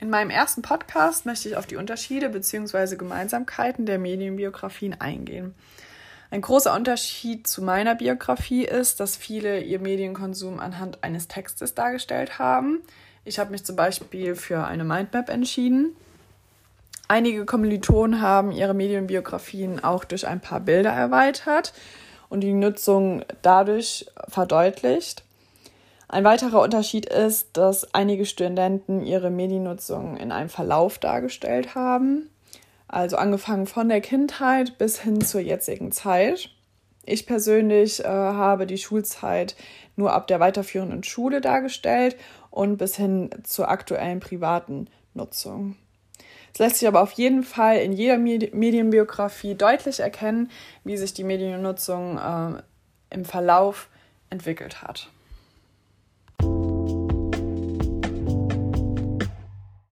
In meinem ersten Podcast möchte ich auf die Unterschiede bzw. Gemeinsamkeiten der Medienbiografien eingehen. Ein großer Unterschied zu meiner Biografie ist, dass viele ihr Medienkonsum anhand eines Textes dargestellt haben. Ich habe mich zum Beispiel für eine Mindmap entschieden. Einige Kommilitonen haben ihre Medienbiografien auch durch ein paar Bilder erweitert und die Nutzung dadurch verdeutlicht. Ein weiterer Unterschied ist, dass einige Studenten ihre Mediennutzung in einem Verlauf dargestellt haben, also angefangen von der Kindheit bis hin zur jetzigen Zeit. Ich persönlich äh, habe die Schulzeit nur ab der weiterführenden Schule dargestellt und bis hin zur aktuellen privaten Nutzung. Es lässt sich aber auf jeden Fall in jeder Medienbiografie deutlich erkennen, wie sich die Mediennutzung äh, im Verlauf entwickelt hat.